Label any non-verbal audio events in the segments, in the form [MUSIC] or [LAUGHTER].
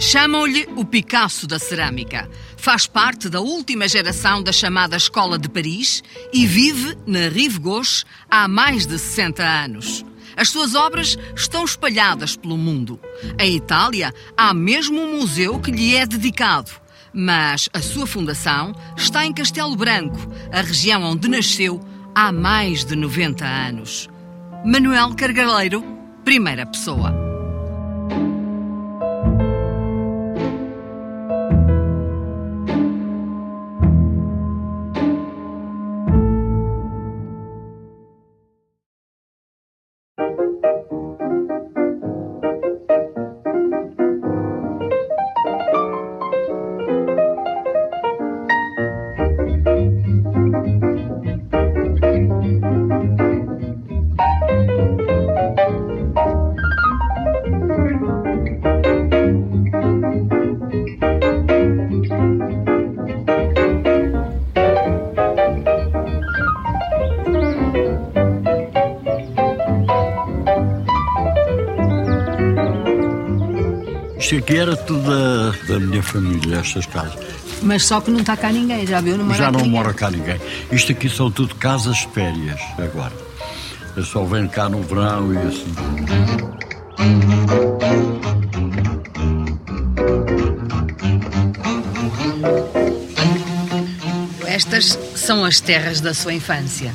Chamam-lhe o Picasso da cerâmica. Faz parte da última geração da chamada Escola de Paris e vive na Rive Gauche há mais de 60 anos. As suas obras estão espalhadas pelo mundo. Em Itália, há mesmo um museu que lhe é dedicado. Mas a sua fundação está em Castelo Branco, a região onde nasceu há mais de 90 anos. Manuel Cargaleiro, primeira pessoa. Isto aqui era tudo da, da minha família, estas casas. Mas só que não está cá ninguém, já viu? Não mora Já não ninguém. mora cá ninguém. Isto aqui são tudo casas de férias agora. Eu só venho cá no verão e assim. Estas são as terras da sua infância.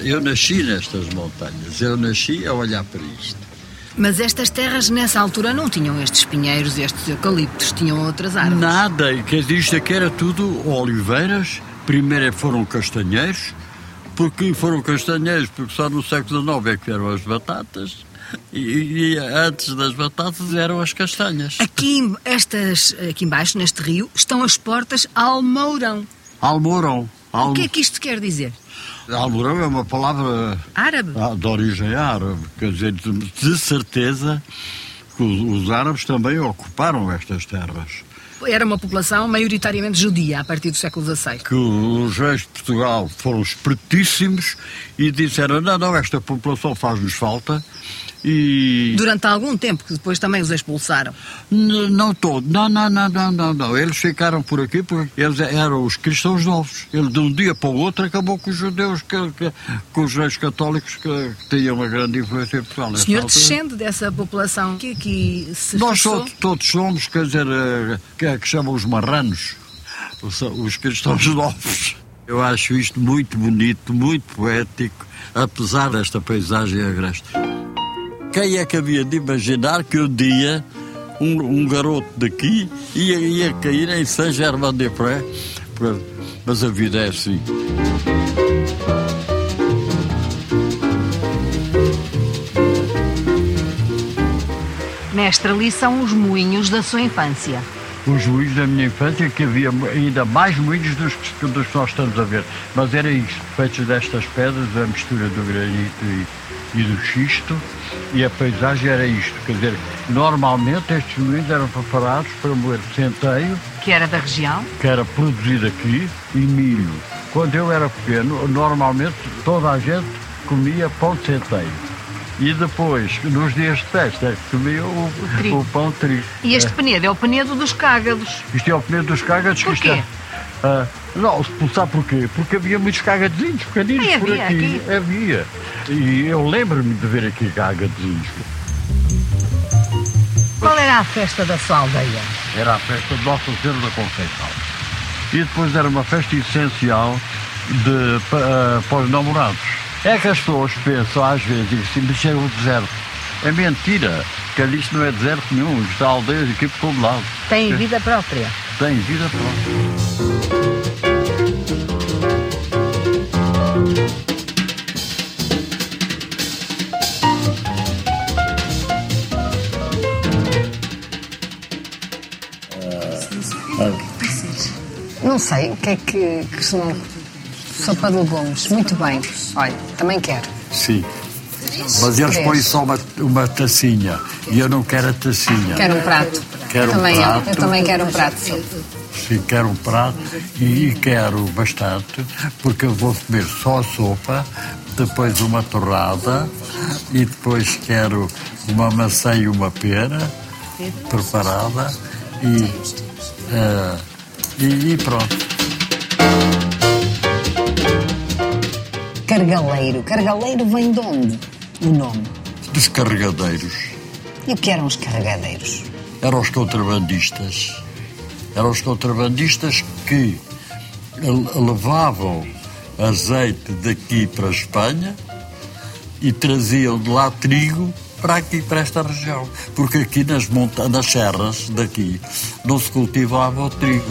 Eu nasci nestas montanhas, eu nasci a olhar para isto. Mas estas terras nessa altura não tinham estes pinheiros, estes eucaliptos, tinham outras árvores. Nada, quer dizer, isto aqui era tudo oliveiras, primeiro foram castanheiros, porque foram castanheiros, porque só no século XIX é que eram as batatas, e, e antes das batatas eram as castanhas. Aqui, estas, aqui embaixo, neste rio, estão as portas Almourão. Almourão. Al... O que é que isto quer dizer? Almourão é uma palavra Árabe? ah, de origem árabe, quer dizer, de, certeza que os, os árabes também ocuparam estas terras. Era uma população maioritariamente judia a partir do século XVI. Que os reis de Portugal foram espertíssimos e disseram: não, não, esta população faz-nos falta e. Durante algum tempo, que depois também os expulsaram. N- Não todo, não, não, não, não, não, não. Eles ficaram por aqui porque eles eram os cristãos novos. Ele de um dia para o outro acabou com os judeus, que, que- com os reis católicos que, que tinham uma grande influência em Portugal. O senhor descende dessa população que aqui se Nós todos, todos somos, quer dizer, eh, que, é que chamam os marranos, os, os cristãos [LAUGHS] novos. Eu acho isto muito bonito, muito poético, apesar desta paisagem agreste. Quem é que havia de imaginar que um dia um, um garoto daqui ia, ia cair em Saint-Germain-des-Prés? Mas a vida é assim. Mestre, ali são os moinhos da sua infância. os moinhos da minha infância, que havia ainda mais moinhos dos, que- dos que nós estamos a ver. Mas era isto, feitos destas pedras, a mistura do granito e, e do xisto, e a paisagem era isto. Quer dizer, normalmente estes moinhos eram preparados para moer centeio, Que era da região? que era produzido aqui, e milho. Quando eu era pequeno, normalmente toda a gente comia pão de centeio. E depois, nos dias de festa, é que comia o, trigo. o pão de trigo. E este penedo é o penedo dos cágados. Isto é o pneu dos cágados que Porquê? isto é. Não, expulsar porquê? Porque havia muitos cágadozinhos pequeninos Ai, por havia aqui. aqui? Havia. E eu lembro-me de ver aqui cágadozinhos. Qual era a festa da sua aldeia? Era a festa de Nossa Senhora da Conceição. E depois era uma festa essencial de, pa- ah, para os namorados. É que as pessoas pensam às vezes, dizem assim, mas é o deserto. É mentira, que ali isto não é deserto nenhum, isto há aldeias aqui por todo lado. Tem vida própria. Tem vida própria. Não sei, o que é que costumam. Sopa de legumes, muito bem. Olha, também quero. Sim. Mas eles põem só uma, uma tacinha e eu não quero a tacinha. Quero um prato. Quero um também, prato. Eu também quero um prato, sim. Sim, quero um prato e, quero bastante, porque eu vou comer só a sopa, depois uma torrada e depois quero uma maçã e uma pera preparada E, eh, e, e pronto. Cargaleiro. Cargaleiro vem de onde? O nome. Dos carregadeiros. E o que eram os carregadeiros? Eram os contrabandistas. Eram os contrabandistas que le- levavam azeite daqui para a Espanha e traziam de lá trigo para aqui, para esta região. Porque aqui nas, monta nas serras daqui não se cultivava o trigo.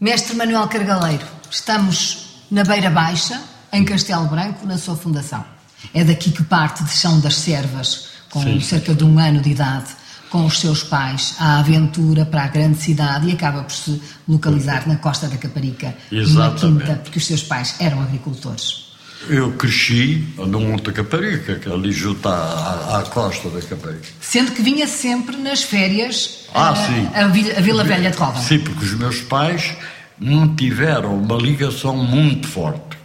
Mestre Manuel Cargaleiro, estamos na Beira Baixa, em Castelo Branco, na sua fundação. É daqui que parte de Chão das Servas, com Sim. cerca de um ano de idade, com os seus pais, à aventura para a grande cidade e acaba por se localizar na Costa da Caparica, numa Exatamente. quinta, porque os seus pais eram agricultores. Eu cresci no Monte da Caparica, que ali junto à, à costa da Caparica. Sendo que vinha sempre nas férias Ah, a, sim. a Vila, a Vila Velha de Roda. Sim, porque os meus pais mantiveram uma ligação muito forte.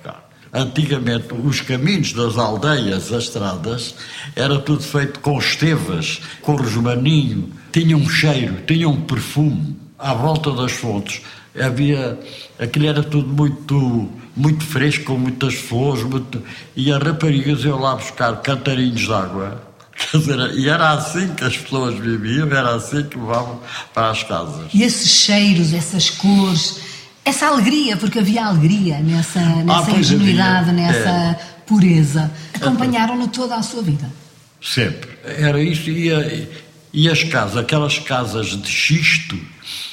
Antigamente, os caminhos das aldeias, as estradas, era tudo feito com estevas, com rosmaninho, tinha um cheiro, tinha um perfume. À volta das fontes havia. Aquilo era tudo muito, muito fresco, com muitas flores, muito, e as raparigas iam lá buscar cantarinhos de água. [LAUGHS] Dizer, e era assim que as pessoas viviam, era assim que levavam para as casas. E esses cheiros, essas cores, essa alegria, porque havia alegria nessa, nessa Ah, ingenuidade, havia. nessa É. pureza, acompanharam-no toda a sua vida. Sempre. Era isso e, a- e as casas, aquelas casas de xisto,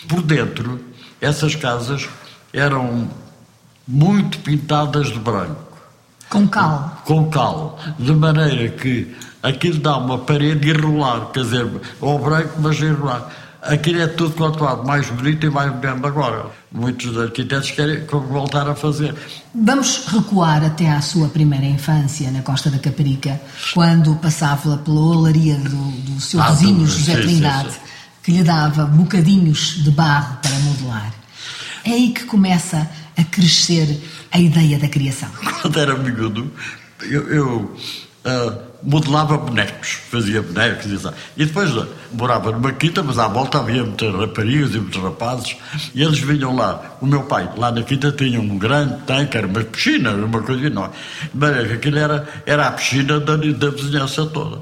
por dentro, essas casas eram muito pintadas de branco, Com cal. com cal, de maneira que aquilo dá uma parede irregular, quer dizer, ao branco, mas irregular. Aquilo é tudo quanto há mais bonito e mais moderno agora. Muitos arquitetos querem voltar a fazer. Vamos recuar até à sua primeira infância na Costa da Caparica, quando passava pela olaria do, do seu Ah, vizinho do- José Trindade, que lhe dava bocadinhos de barro para modelar. É aí que começa a crescer a ideia da criação. [LAUGHS] quando era miúdo, eu, eu ah, modelava bonecos, fazia bonecos e tal. E depois ah, morava numa quinta, mas à volta havia muitas raparigas e muitos rapazes, e eles vinham lá. O meu pai, lá na quinta, tinha um grande tanque, era uma piscina, uma coisa enorme. Mas aquilo era, era a piscina da, da vizinhança toda.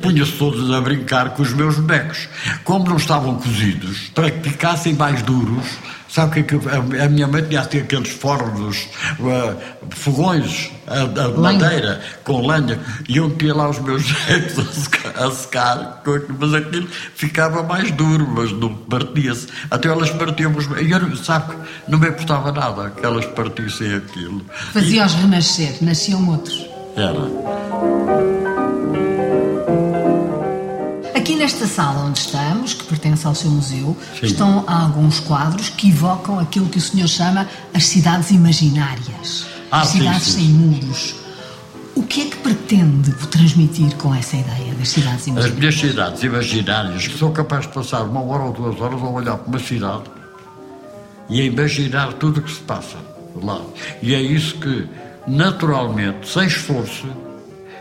Punha-se todos a brincar com os meus bonecos. Como não estavam cozidos, para que ficassem mais duros, Sabe o que é que a, a minha mãe tinha assim aqueles fornos, uh, fogões a, a madeira com lenha e eu metia lá os meus [LAUGHS] jeitos a secar, a secar mas aquilo ficava mais duro, mas não partia-se. Até elas partiam os e eu, sabe, não me importava nada que elas partissem aquilo. Fazia-os renascer, nasciam outros. Era. Aqui nesta sala onde estamos, que pertence ao seu museu, Sim. estão alguns quadros que evocam aquilo que o senhor chama as cidades imaginárias. Ah, as sim, cidades sim. sem muros. O que é que pretende transmitir com essa ideia das cidades As imaginárias? minhas cidades imaginárias, que sou capaz de passar uma hora ou duas horas a olhar para uma cidade e a imaginar tudo o que se passa lá. E é isso que, naturalmente, sem esforço,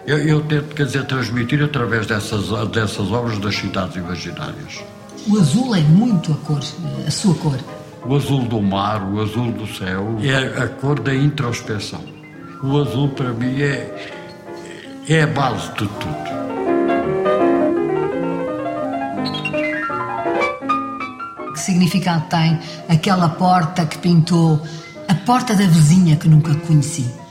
eu, eu tento, quer dizer, transmitir através dessas, dessas obras das cidades imaginárias. O azul é muito a cor, a sua cor. O azul do mar, o azul do céu, é a cor da introspeção. O azul, para mim, é, é a base de tudo. Que significado tem aquela porta que pintou, a porta da vizinha que nunca conheci?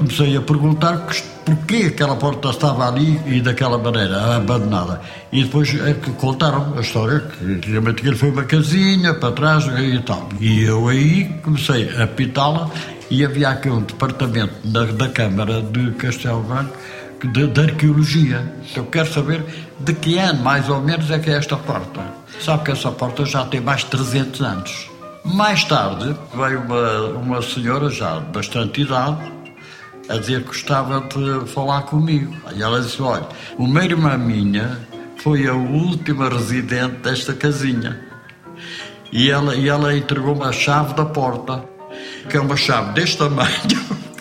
Comecei a perguntar porquê aquela porta estava ali e daquela maneira, abandonada. E depois é que contaram a história, que antigamente aquilo foi uma casinha para trás e tal. E eu aí comecei a pintá-la e havia aqui um departamento da, da Câmara de Castelo Branco de, de arqueologia. Eu quero saber de que ano, mais ou menos, é que é esta porta. Sabe que essa porta já tem mais de 300 anos. Mais tarde veio uma, uma senhora já de bastante idade a dizer que gostava de falar comigo. E ela disse: Olha, uma irmã minha foi a última residente desta casinha. E ela, e ela entregou-me a chave da porta, que é uma chave deste tamanho,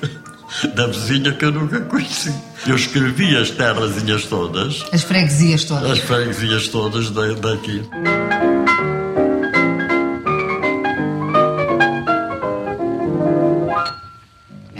[LAUGHS] da vizinha que eu nunca conheci. Eu escrevi as terrazinhas todas, As freguesias todas. as freguesias todas da- daqui.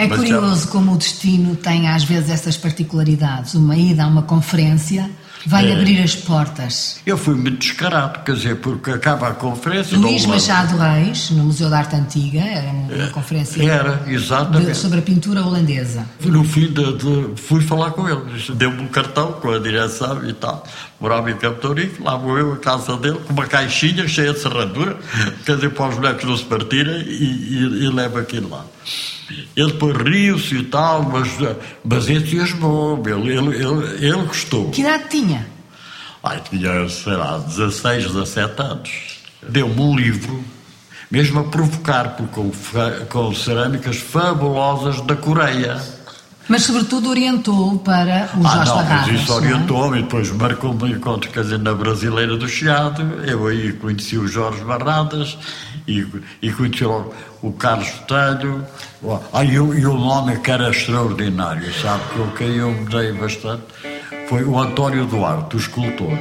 Mas curioso como o destino tem às vezes essas particularidades. Uma ida a uma conferência vai É. abrir as portas. Eu fui muito descarado, quer dizer, porque acaba a conferência. Luís Machado Reis, no Museu da Arte Antiga, era uma conferência Era, de- exatamente. sobre a pintura holandesa. No fim, de, de- fui falar com ele. Deu-me um cartão com a direção e tal. Morava em Campo Torico, lá vou eu à casa dele, com uma caixinha cheia de serradura, quer dizer, para os bonecos não se partirem, e, e, e levo aquilo lá. Ele depois riu-se e tal, mas, mas entusiasmou ele, ele, ele, ele gostou. Que idade tinha? Ai, tinha, sei lá, 16, 17 anos. Deu-me um livro, mesmo a provocar, porque com, com cerâmicas fabulosas da Coreia. Mas sobretudo orientou para o Ah, Jorge não, Barradas. mas isso é? orientou-me e depois marcou-me um encontro, quer dizer, na Brasileira do Chiado. Eu aí conheci o Jorge Barradas e, e conheci logo o Carlos Botelho. Ah, e, o- e o nome que era extraordinário, sabe? Que eu, que eu me dei bastante. Foi o António Duarte, o escultor.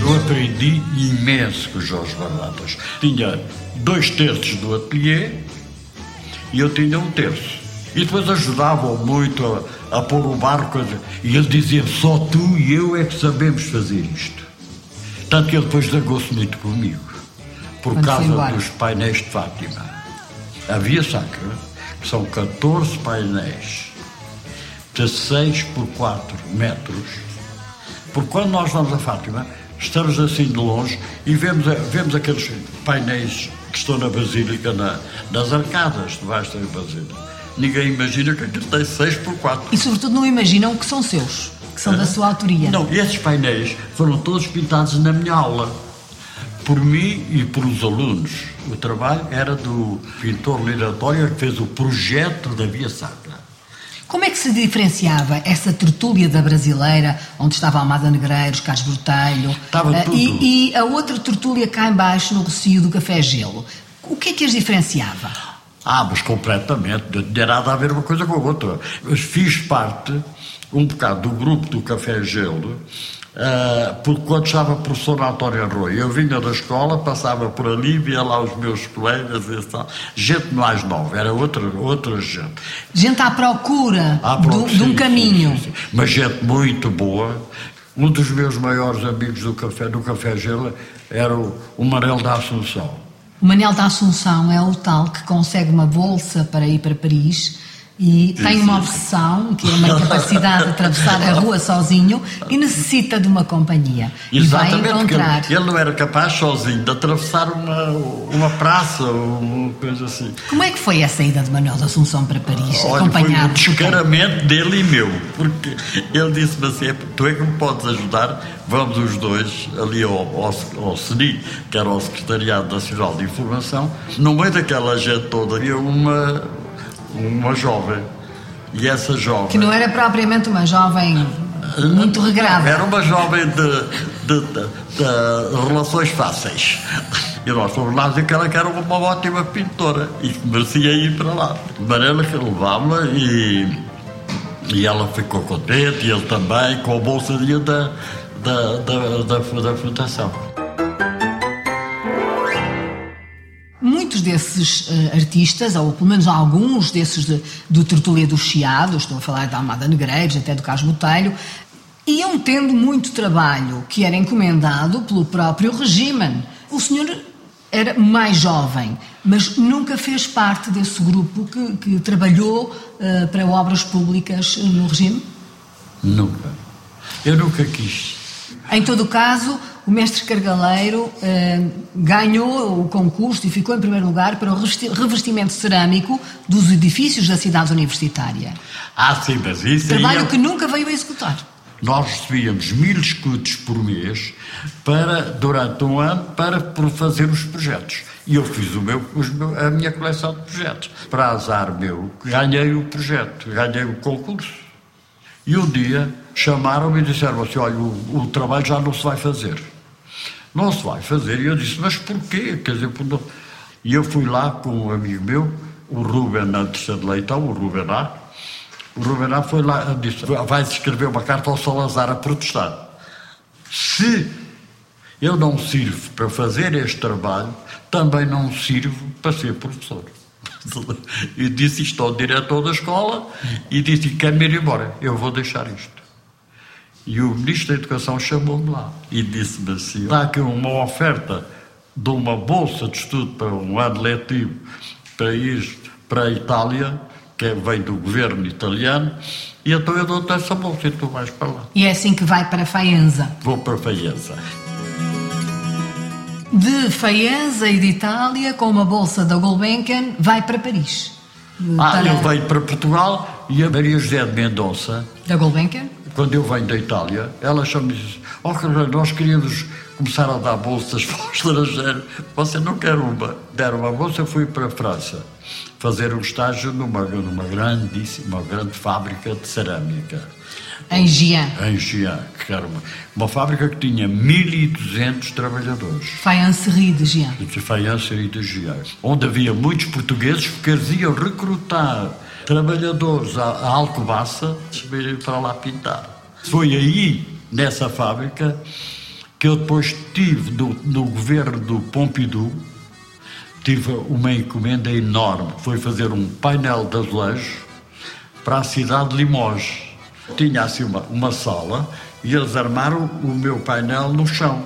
Eu aprendi imenso com o Jorge Barradas. Tinha dois terços do ateliê e eu tinha um terço. E depois ajudavam muito a, a pôr o barco. E ele dizia: só tu e eu é que sabemos fazer isto. Tanto que ele depois zangou-se muito comigo, por Quando causa dos painéis de Fátima. A Via Sacra, que são 14 painéis de 6 por 4 metros, porque quando nós vamos a Fátima, estamos assim de longe e vemos, vemos aqueles painéis que estão na Basílica, na- nas arcadas debaixo da Basílica. Ninguém imagina que aquilo tem 6 por 4. E sobretudo não imaginam que são seus, que são da sua autoria. Não, esses painéis foram todos pintados na minha aula, por mim e por os alunos. O trabalho era do pintor Liratório que fez o projeto da Via Sacra. Como é que se diferenciava essa tertúlia da brasileira, onde estava Almada Negreiros, Carlos Botelho, Estava tudo. e, e a outra tertúlia cá embaixo no Rocio do Café Gelo? O que é que as diferenciava? Ah, mas completamente, não tinha nada a ver uma coisa com a outra. Mas fiz parte, um bocado, do grupo do Café Gelo, ah, porque quando estava professor António Arroio, eu vinha da escola, passava por ali, via lá os meus colegas e tal. Gente mais nova, era outra, outra gente. Gente à procura Ah, do- pronto, de um caminho. sim, sim. Mas gente muito boa. Um dos meus maiores amigos do Café, do Café Gelo era o, o Manel da Assunção. O Manel da Assunção é o tal que consegue uma bolsa para ir para Paris e tem uma obsessão, que é uma incapacidade de atravessar a rua sozinho e necessita de uma companhia. E vai Exatamente, porque encontrar. ele, não era capaz sozinho de atravessar uma, uma praça ou uma coisa assim. Como é que foi essa ida de Manuel da Assunção para Paris, Olha, foi um acompanhado por quem? descaramento dele e meu, porque ele disse-me assim: "É, tu é que me podes ajudar, vamos os dois ali ao, ao, ao CNI, que era o Secretariado Nacional de Informação. No meio daquela gente toda havia uma, uma jovem, e essa jovem. Que não era propriamente uma jovem muito regrada. Era uma jovem de, de- de- de relações fáceis. E nós fomos lá dizer que ela era uma ótima pintora e que merecia ir para lá. De maneira que levámos-la e, e ela ficou contente, e ele também, com a bolsadinha da, da, da, da, da fundação. Desses eh, artistas, ou pelo menos alguns desses de- do Tertulia do Chiado, estou a falar da Almada Negreiros, até do Carlos Botelho, iam tendo muito trabalho que era encomendado pelo próprio regime. O senhor era mais jovem, mas nunca fez parte desse grupo que, que trabalhou eh, para obras públicas no regime? Nunca. Eu nunca quis. Em todo o caso, o mestre Cargaleiro eh, ganhou o concurso e ficou em primeiro lugar para o revesti- revestimento cerâmico dos edifícios da cidade universitária. Ah, sim, mas isso Trabalho é- que nunca veio a executar. Nós recebíamos mil escudos por mês para, durante um ano para fazer os projetos. E eu fiz o meu- a minha coleção de projetos. Para azar meu, ganhei o projeto, ganhei o concurso. E um dia chamaram-me e disseram assim: olha, o, o, trabalho já não se vai fazer. Não se vai fazer. E eu disse: mas porquê? Quer dizer, por. E eu fui lá com um amigo meu, o Ruben antes de Leitão, o Ruben A. O Ruben A foi lá e disse: vai escrever uma carta ao Salazar a protestar. Se eu não sirvo para fazer este trabalho, também não sirvo para ser professor. [LAUGHS] E disse isto ao diretor da escola e disse: quer-me ir embora, eu vou deixar isto. E o ministro da Educação chamou-me lá e disse-me assim: há aqui uma oferta de uma bolsa de estudo para um ano letivo para ir para a Itália, que vem do governo italiano, e então eu dou-te essa bolsa e tu vais para lá. E é assim que vai para Faenza? Vou para Faenza. De Faenza e de Itália, com uma bolsa da Gulbenkian, vai para Paris. Ah, para... eu venho para Portugal e a Maria José de Mendonça. Da Gulbenkian? Quando eu venho da Itália, ela chama-me e diz: oh, nós queríamos começar a dar bolsas [LAUGHS] para o estrangeiro. Você não quer uma? Deram uma bolsa, eu fui para a França fazer um estágio numa, numa grandíssima, grande fábrica de cerâmica. Em Gian. Em Gian, que era uma, uma fábrica que tinha 1.200 trabalhadores. Faïencerie de Gian. Faïencerie de Gian. Onde havia muitos portugueses que eles iam recrutar trabalhadores à, Alcobaça subirem para lá pintar. Foi aí, nessa fábrica, que eu depois tive no, no governo do Pompidou, tive uma encomenda enorme. Foi fazer um painel de azulejo para a cidade de Limoges. Tinha assim uma, uma sala e eles armaram o meu painel no chão.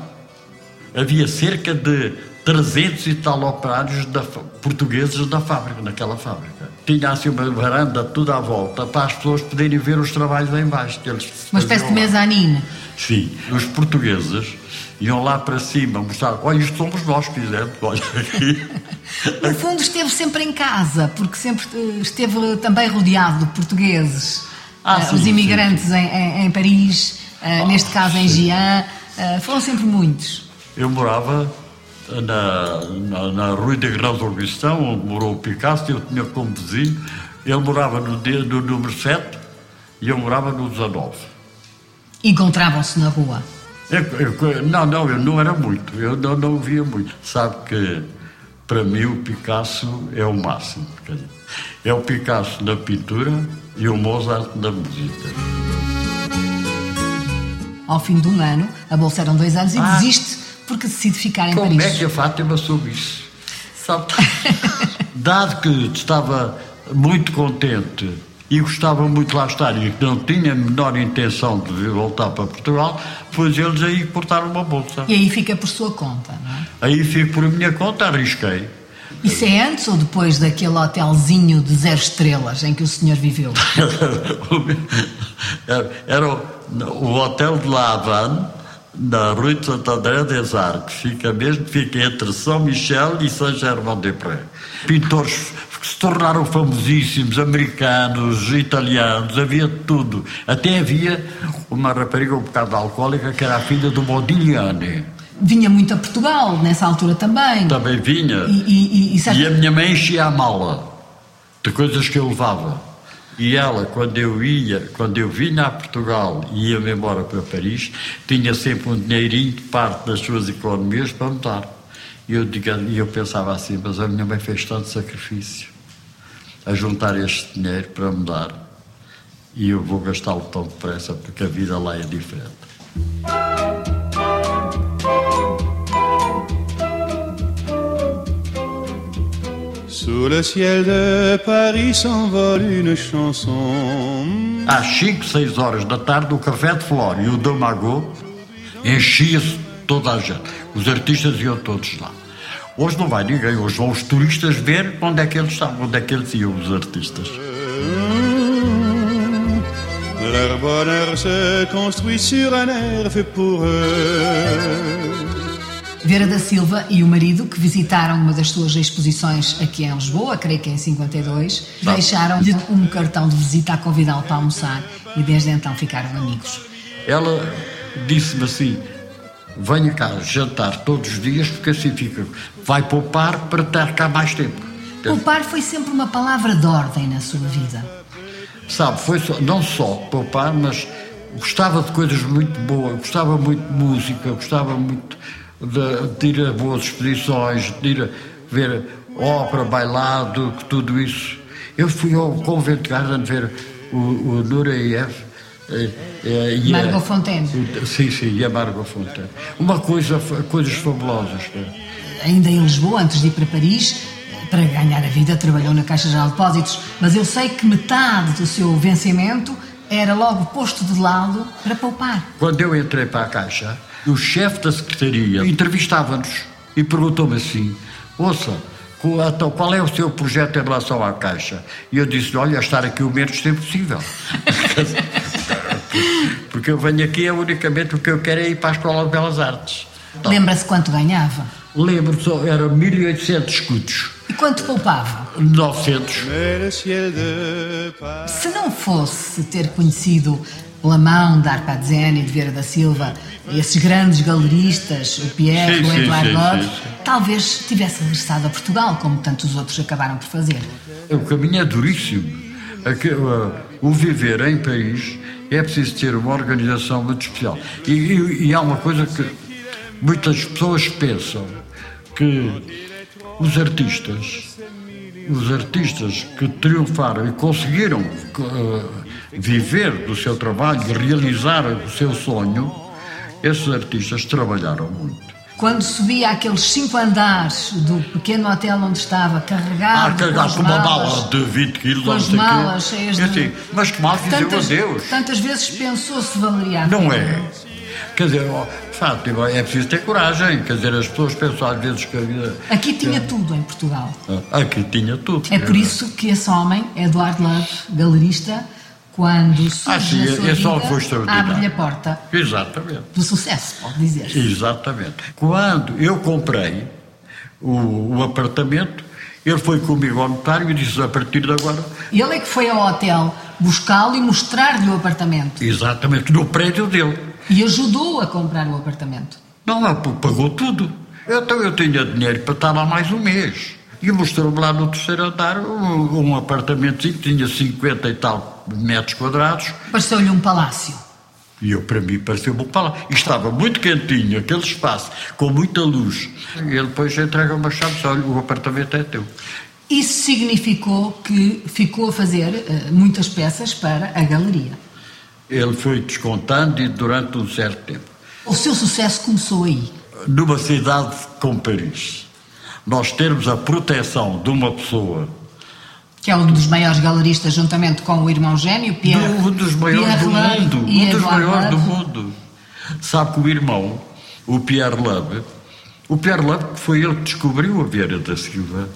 Havia cerca de 300 e tal operários da, portugueses da fábrica, naquela fábrica. Tinha assim uma varanda tudo à volta para as pessoas poderem ver os trabalhos lá embaixo. Eles uma espécie de mezanine. Sim. Os portugueses iam lá para cima mostrar, olha, isto somos nós que fizemos, olha aqui. [LAUGHS] No fundo esteve sempre em casa, porque sempre eh, esteve também rodeado de portugueses. Ah, uh, sim, os imigrantes sim, sim. Em, em, Paris, uh, neste caso em Gian, uh, foram sempre muitos. Eu morava na, na, na Rua Grande Augustão, onde morou o Picasso, eu tinha como vizinho. Ele morava no, no número 7 e eu morava no 19. Encontravam-se na rua? Eu, eu, não, não, eu não era muito, eu não, não via muito. Sabe que, para mim, o Picasso é o máximo. É o Picasso na pintura e o Mozart na música. Ao fim de um ano, a bolsa eram dois anos e ah. desiste porque decide ficar em Como Paris? Como é que a Fátima soube isso? Sabe, [LAUGHS] dado que estava muito contente e gostava muito de lá estar e que não tinha a menor intenção de voltar para Portugal, pois eles aí portaram uma bolsa. E aí fica por sua conta, não é? Aí fico por minha conta, arrisquei. Isso é antes ou depois daquele hotelzinho de zero estrelas em que o senhor viveu? [LAUGHS] Era o, o hotel de La Havane, na Rua de Santo André des fica mesmo, fica entre São Michel e Saint Germain des Prés. Pintores que se tornaram famosíssimos, americanos, italianos, havia tudo. Até havia uma rapariga um bocado alcoólica que era a filha do Modigliani. Vinha muito a Portugal nessa altura também. Também vinha. E, e, e, e a minha mãe enchia a mala de coisas que eu levava. E ela, quando eu ia, quando eu vinha a Portugal e ia-me embora para Paris, tinha sempre um dinheirinho de parte das suas economias para me dar. E eu, eu pensava assim, mas a minha mãe fez tanto sacrifício a juntar este dinheiro para me dar e eu vou gastá-lo tão depressa porque a vida lá é diferente. Sous le ciel de Paris s'envole une chanson. Às 5, 6 horas da tarde, o Café de Flor e o Damago enchia-se toda a gente. Os artistas iam todos lá. Hoje não vai ninguém, hoje vão os turistas ver onde é que eles estavam, onde é que eles iam, os artistas. Leur bonheur se construit sur un air fait pour eux. Vera da Silva e o marido, que visitaram uma das suas exposições aqui em Lisboa, creio que em 52, Sabe. deixaram-lhe um cartão de visita a convidá-lo para almoçar e desde então ficaram amigos. Ela disse-me assim: venha cá jantar todos os dias, porque assim fica. Vai poupar para estar cá mais tempo. Poupar foi sempre uma palavra de ordem na sua vida. Sabe, foi só, não só poupar, mas gostava de coisas muito boas, gostava muito de música, gostava muito de, de ir a boas exposições, de ir a ver ópera, bailado, tudo isso. Eu fui ao Convento Garden ver o, o Nureyev. E Margot Fontaine. Sim, sim, e a Margot Fontaine. Uma coisa, coisas fabulosas. Ainda em Lisboa, antes de ir para Paris, para ganhar a vida, trabalhou na Caixa Geral de Depósitos, mas eu sei que metade do seu vencimento era logo posto de lado para poupar. Quando eu entrei para a Caixa, o chefe da secretaria entrevistava-nos e perguntou-me assim: Ouça, então, qual é o seu projeto em relação à Caixa? E eu disse: Olha, estar aqui o menos tempo possível. [LAUGHS] Porque eu venho aqui, é unicamente o que eu quero é ir para a Escola de Belas Artes. Lembra-se quanto ganhava? Lembro, só era 1.800 escudos. E quanto poupava? 900. Se não fosse ter conhecido pela mão de Arpadzene e de Vieira da Silva esses grandes galeristas, o Pierre, sim, o Edouard Love, talvez tivesse regressado a Portugal, como tantos outros acabaram por fazer. O caminho é duríssimo. O viver em país é preciso ter uma organização muito especial. E, e, e há uma coisa que muitas pessoas pensam que os artistas, os artistas que triunfaram e conseguiram uh, viver do seu trabalho, realizar o seu sonho, esses artistas trabalharam muito. Quando subia aqueles cinco andares do pequeno hotel onde estava, carregado, ah, carregado com, uma mala de 20 quilos, com as malas cheias de... Assim, mas que mal fizeram a Deus. Tantas vezes pensou se valeria a Não é. Quer dizer, fato, é preciso ter coragem. Quer dizer, as pessoas pensam às vezes que a vida. Aqui tinha tudo em Portugal. Ah, aqui tinha tudo. É por isso que esse homem, Eduardo Love, galerista, quando surge ah, sim, na sua vida, abre-lhe a porta. Exatamente. Do sucesso, pode dizer. Exatamente. Quando eu comprei o, o apartamento, ele foi comigo ao notário e disse: a partir de agora. Ele é que foi ao hotel buscá-lo e mostrar-lhe o apartamento. Exatamente, no prédio dele. E ajudou a comprar o apartamento? Não, pagou tudo. Então eu tinha dinheiro para estar lá mais um mês. E mostrou-me lá no terceiro andar um, um apartamento que tinha 50 e tal metros quadrados. Pareceu-lhe um palácio. E eu, para mim, pareceu-me um palácio. E estava muito quentinho, aquele espaço, com muita luz. E ele depois entrega-me a chave olha, o apartamento é teu. Isso significou que ficou a fazer uh, muitas peças para a galeria ele foi descontando e durante um certo tempo. O seu sucesso começou aí? Numa cidade como Paris. Nós termos a proteção de uma pessoa. Que é um dos maiores galeristas, juntamente com o irmão gêmeo, Pierre. Um dos maiores Pierre do mundo. Um dos maiores do mundo. Sabe que o irmão, o Pierre Love, o Pierre Love foi ele que descobriu a Vieira da Silva.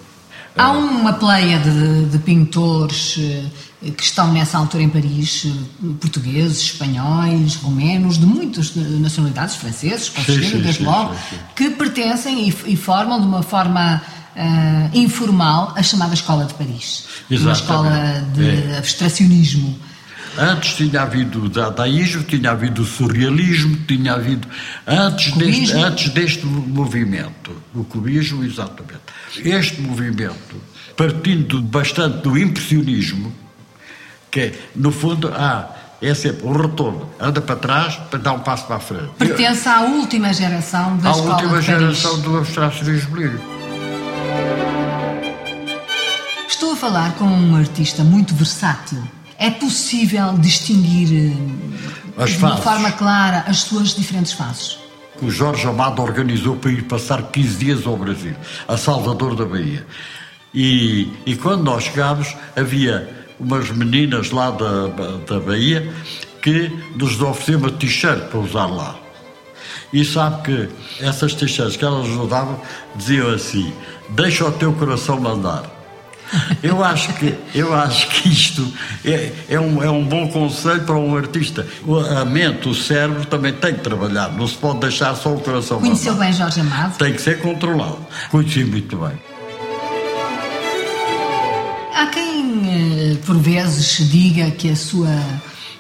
Há uma pleia de, de pintores eh, que estão nessa altura em Paris, eh, portugueses, espanhóis, romenos, de muitas nacionalidades, franceses, com certeza, desde logo, que pertencem e, e, formam de uma forma uh, informal a chamada Escola de Paris. Exatamente. Uma escola de é. abstracionismo. Antes tinha havido o dadaísmo, tinha havido o surrealismo, tinha havido. Antes deste, antes deste movimento, o cubismo, exatamente. Este movimento, partindo bastante do impressionismo, que é, no fundo, há é sempre um retorno. Anda para trás para dar um passo para a frente. Pertence à última geração da à escola última geração do abstracionismo livre. Falar com um artista muito versátil. É possível distinguir eh, as de fases. forma clara as suas diferentes fases? O Jorge Amado organizou para ir passar 15 dias ao Brasil, a Salvador da Bahia. E, e quando nós chegámos, havia umas meninas lá da, da Bahia que nos ofereciam uma t-shirt para usar lá. E sabe que essas t-shirts que elas nos davam diziam assim: deixa o teu coração mandar. [LAUGHS] Eu acho que, eu acho que isto é, é, um, é um bom conselho para um artista. A mente, o cérebro também tem que trabalhar, não se pode deixar só o coração Conheceu bem Jorge Amado? Tem que ser controlado. Conheci muito bem. Há quem, eh, por vezes, diga que a sua,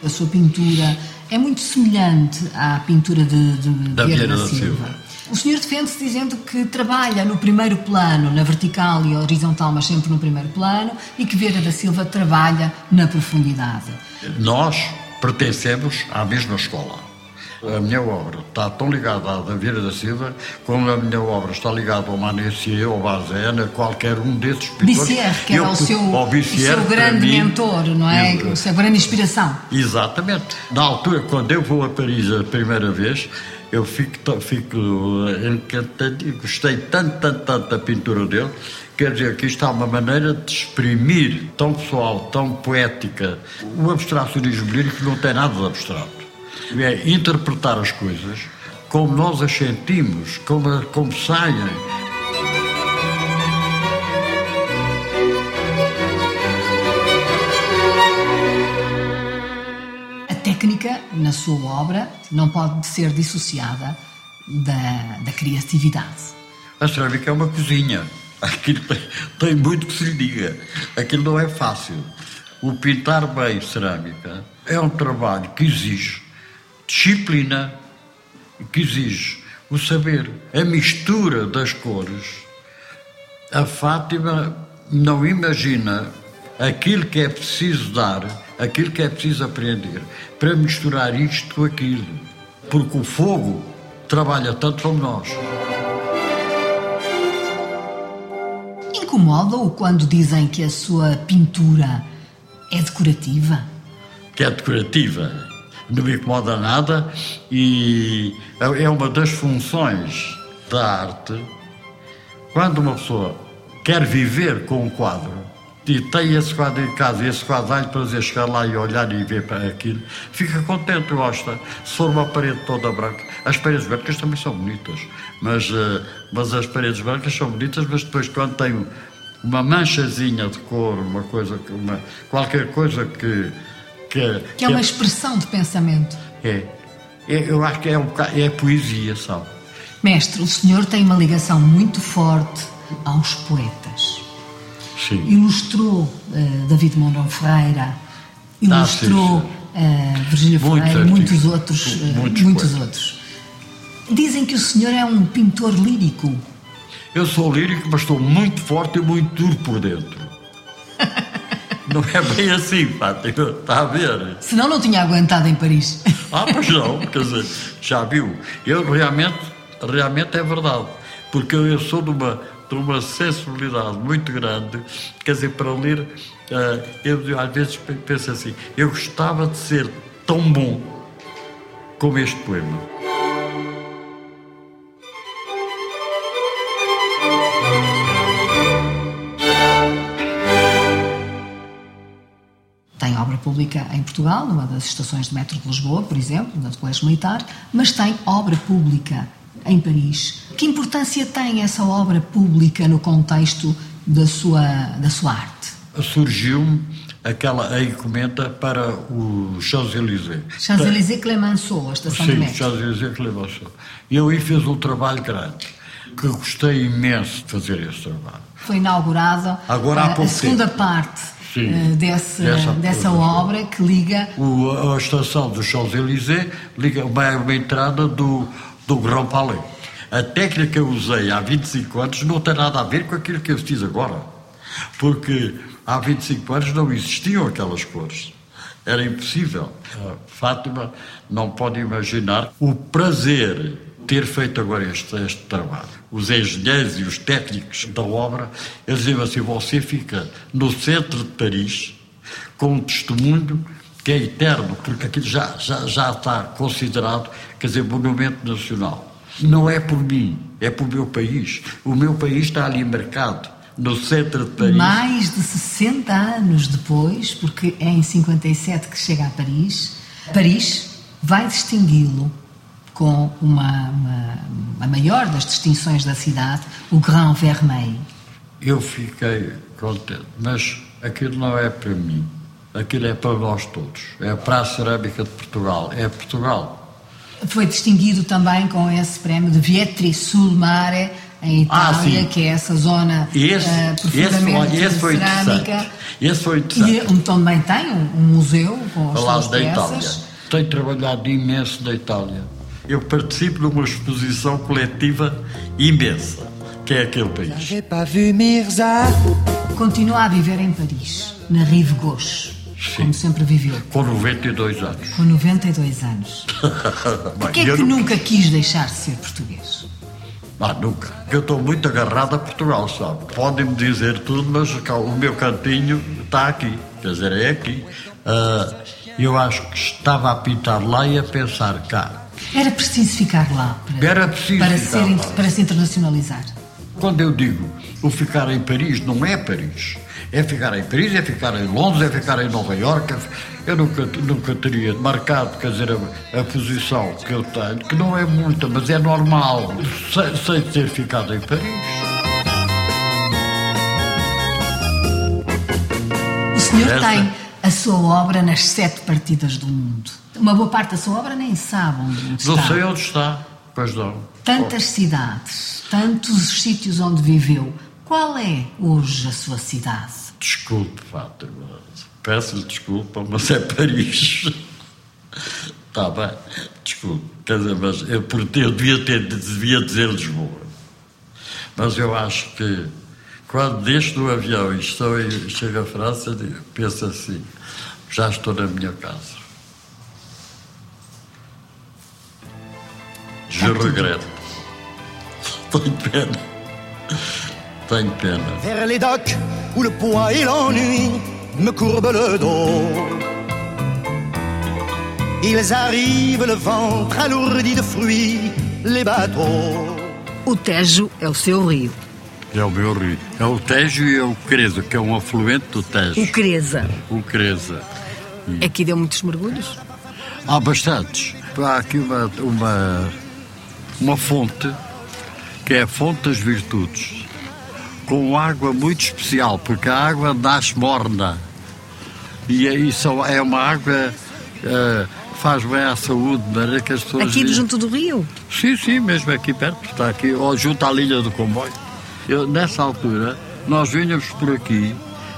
a sua pintura é muito semelhante à pintura de, de da Vieira da Silva. Silva. O senhor defende-se dizendo que trabalha no primeiro plano, na vertical e horizontal, mas sempre no primeiro plano, e que Vieira da Silva trabalha na profundidade. Nós, pertencemos à mesma escola. A minha obra está tão ligada à da Vieira da Silva como a minha obra está ligada ao Manessier, ao Bazena, qualquer um desses pintores. Bissier, que era o seu, o seu grande mim, mentor, não é? A sua grande inspiração. Exatamente. Na altura, quando eu vou a Paris a primeira vez, eu fico, fico encantado, gostei tanto, tanto, tanto da pintura dele. Quer dizer, que isto há uma maneira de exprimir tão pessoal, tão poética. O abstracionismo lírico não tem nada de abstrato é interpretar as coisas como nós as sentimos, como, como saem. Na sua obra, não pode ser dissociada da, da criatividade. A cerâmica é uma cozinha. [LAUGHS] Aquilo tem, tem muito que se lhe diga. Aquilo não é fácil. O pintar bem cerâmica é um trabalho que exige disciplina que exige o saber, a mistura das cores. A Fátima não imagina aquilo que é preciso dar, aquilo que é preciso aprender, para misturar isto com aquilo. Porque o fogo trabalha tanto como nós. Incomoda-o quando dizem que a sua pintura é decorativa? Que é decorativa? não me incomoda nada e é uma das funções da arte. Quando uma pessoa quer viver com um quadro e tem esse quadro em casa e esse quadro dá-lhe prazer chegar lá e olhar e ver para aquilo, fica contente, gosta. Se for uma parede toda branca, as paredes brancas também são bonitas, mas, eh, mas as paredes brancas são bonitas, mas depois quando tem uma manchazinha de cor, uma coisa, uma, qualquer coisa que que, que é uma expressão de pensamento. É. é eu acho que é, um bocado, é poesia só. Mestre, o senhor tem uma ligação muito forte aos poetas. Sim. Ilustrou uh, David Mondão Ferreira, ilustrou ah, sim, sim. Uh, Virgílio Ferreira e muitos outros. Uh, muitos, muitos outros. Dizem que o senhor é um pintor lírico. Eu sou lírico, mas estou muito forte e muito duro por dentro. [LAUGHS] Não é bem assim, Fátima, está a ver? Senão não tinha aguentado em Paris. Ah, pois não, quer dizer, [LAUGHS] já viu. Eu realmente, realmente é verdade, porque eu sou de uma, de uma sensibilidade muito grande, quer dizer, para ler, uh, eu às vezes penso assim, eu gostava de ser tão bom como este poema. pública em Portugal, numa das estações de metro de Lisboa, por exemplo, no Colégio Militar, mas tem obra pública em Paris. Que importância tem essa obra pública no contexto da sua, da sua arte? Surgiu aquela a encomenda para o Champs-Élysées. Champs-Élysées Clemenceau, a estação Sim, de metro. Champs-Élysées Clemenceau. E eu aí fiz um trabalho grande, que gostei imenso de fazer esse trabalho. Foi inaugurada Agora, a, a segunda tempo. parte Sim, desse, dessa, dessa obra que liga. O, a estação dos Champs-Élysées liga uma, uma entrada do, do Grand Palais. A técnica que eu usei há 25 anos não tem nada a ver com aquilo que eu fiz agora. Porque há 25 anos não existiam aquelas cores. Era impossível. A Fátima não pode imaginar o prazer ter feito agora este, este trabalho. Os engenheiros e os técnicos da obra, eles diziam assim: você fica no centro de Paris com um testemunho que é eterno, porque aquilo já, já, já está considerado, quer dizer, monumento nacional. Não é por mim, é por meu país. O meu país está ali marcado, no centro de Paris. Mais de 60 anos depois, porque é em 57 que chega a Paris, Paris vai distingui-lo com uma, uma, a maior das distinções da cidade, o Grand Vermeil. Eu fiquei contente, mas aquilo não é para mim, aquilo é para nós todos, é para a cerâmica de Portugal, é Portugal. Foi distinguido também com esse prémio de Vietri sul Mare, em ah, Itália, ah, que é essa zona esse, uh, profundamente esse foi, esse cerâmica. Esse foi interessante. E também tem um, um museu com as suas da peças. Itália. Tenho trabalhado imenso na Itália eu participo de uma exposição coletiva imensa, que é aquele país. Continua a viver em Paris, na Rive Gauche. Como sempre viveu. Com 92 anos. Com 92 anos. [LAUGHS] Porquê é eu que nunca quis deixar de ser português? Ah, nunca. Eu estou muito agarrado a Portugal, sabe? Podem-me dizer tudo, mas o meu cantinho está aqui. Quer dizer, é aqui. Ah, eu acho que estava a pintar lá e a pensar cá. Era preciso ficar lá para, Era preciso para, ser, lá. para se internacionalizar. Quando eu digo o ficar em Paris, não é Paris. É ficar em Paris, é ficar em Londres, é ficar em Nova Iorque. Eu nunca, nunca teria marcado, quer dizer, a, a posição que eu tenho, que não é muita, mas é normal, sem, sem ter ficado em Paris. O senhor tem a sua obra nas sete partidas do mundo. Uma boa parte da sua obra nem sabe onde Não está. sei onde está, pois não. Tantas cidades, tantos sítios onde viveu. Qual é hoje a sua cidade? Desculpe, Fátima. Peço-lhe desculpa, mas é Paris. Está bem, desculpe. Quer dizer, mas eu, eu devia, ter, devia dizer Lisboa. Mas eu acho que quando deixo do avião e estou chego à França, penso assim, já estou na minha casa. Je regrette. Tenho pena. Tenho pena. vers les docks où le poids et l'ennui me courbent le dos. Ils arrivent le ventre alourdi de fruits, les bateaux. O Tejo é o seu rio. É o meu rio. É o Tejo e é o Creza, que é um afluente do O Tejo. Creza. O Creza. Aqui deu muitos mergulhos? Há bastantes. Há aqui uma, uma, uma fonte, que é a Fonte das Virtudes, com água muito especial, porque a água nasce morna. E isso é uma água eh, faz bem à saúde, de maneira que as pessoas. Aqui dizem- junto do rio? Sim, sim, mesmo aqui perto, está aqui, ó, junto à linha do comboio. Eu, nessa altura, nós vinhamos por aqui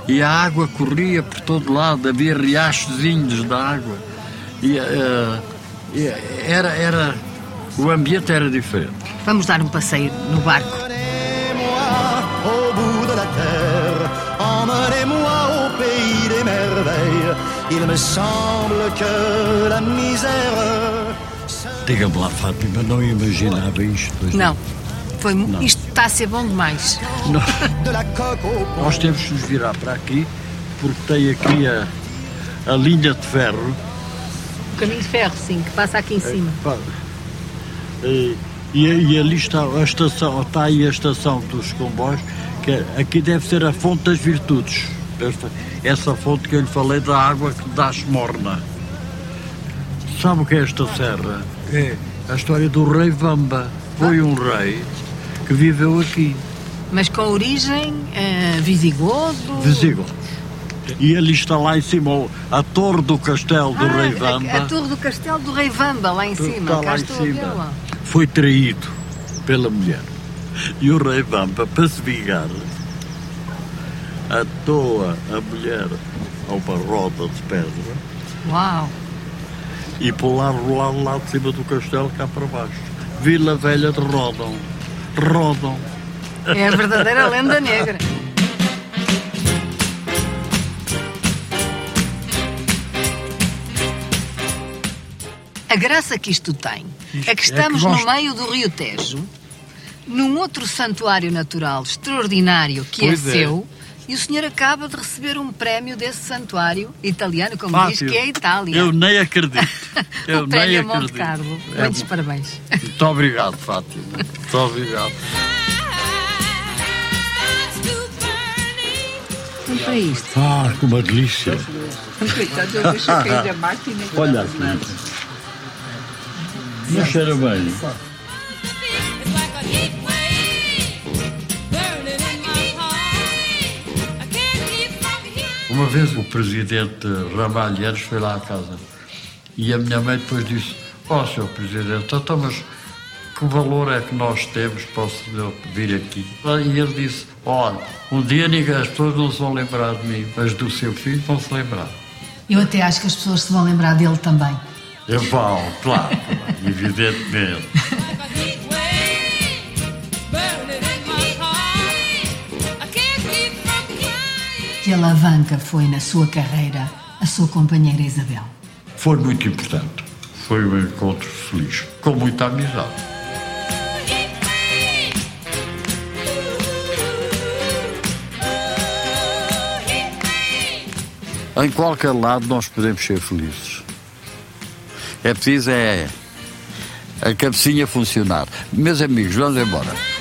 e a água corria por todo lado, havia riachozinhos de água. E, e era, era, o ambiente era diferente. Vamos dar um passeio no barco. Il me semble que la misère Diga-me lá, Fátima, não imaginava isto. Não. Foi, mu- isto está a ser bom demais. pont. Nós temos que nos virar para aqui, porque tem aqui a, a linha de ferro. O caminho de ferro, sim, que passa aqui em cima. Pá, E, e, e ali está a estação, está aí a estação dos comboios, que é- aqui deve ser a fonte das virtudes. Esta- essa fonte que eu lhe falei da água que nasce morna. Sabe o que é esta serra? É a história do rei Vamba. Foi um rei que viveu aqui, Mas com origem eh, visigodo. Visigodos. E ali está lá em cima a torre do castelo do Ah, rei a- Vamba. A, torre do castelo do rei Vamba, lá em cima. Está lá em a cima. Foi traído pela mulher. E o rei Vampa, para se vingar, atoa a mulher a uma roda de pedra Uau! e pularam lá, lá de cima do castelo cá para baixo. Vila Velha de Rodam. Rodam. É a verdadeira [LAUGHS] lenda negra. A graça que isto tem é que estamos nós- no meio do Rio Tejo, num outro santuário natural extraordinário que Pois é, é. E o senhor acaba de receber um prémio desse santuário italiano, como diz Fácil. que é a Itália. Eu nem acredito. [LAUGHS] Eu o nem prémio Monte acredito. Carlo. É Muitos bom. parabéns. Muito obrigado, Fátima. Muito obrigado. Vamos para isto. Ah, que uma delícia. Coitado, eu deixo cair a máquina. Olha aqui. Não cheira bem. Uma vez o presidente Ramalheiros foi lá à casa e a minha mãe depois disse: Ó, oh, senhor presidente, então, mas que valor é que nós temos para o senhor vir aqui? E ele disse: Olha, um dia ninguém, as pessoas não se vão lembrar de mim, mas do seu filho vão se lembrar. Eu até acho que as pessoas se vão lembrar dele também. Eu vão, claro, evidentemente. [LAUGHS] Que alavanca foi na sua carreira a sua companheira Isabel? Foi muito importante. Foi um encontro feliz, com muita amizade. Em qualquer lado nós podemos ser felizes. É preciso é a cabecinha funcionar. Meus amigos, vamos embora.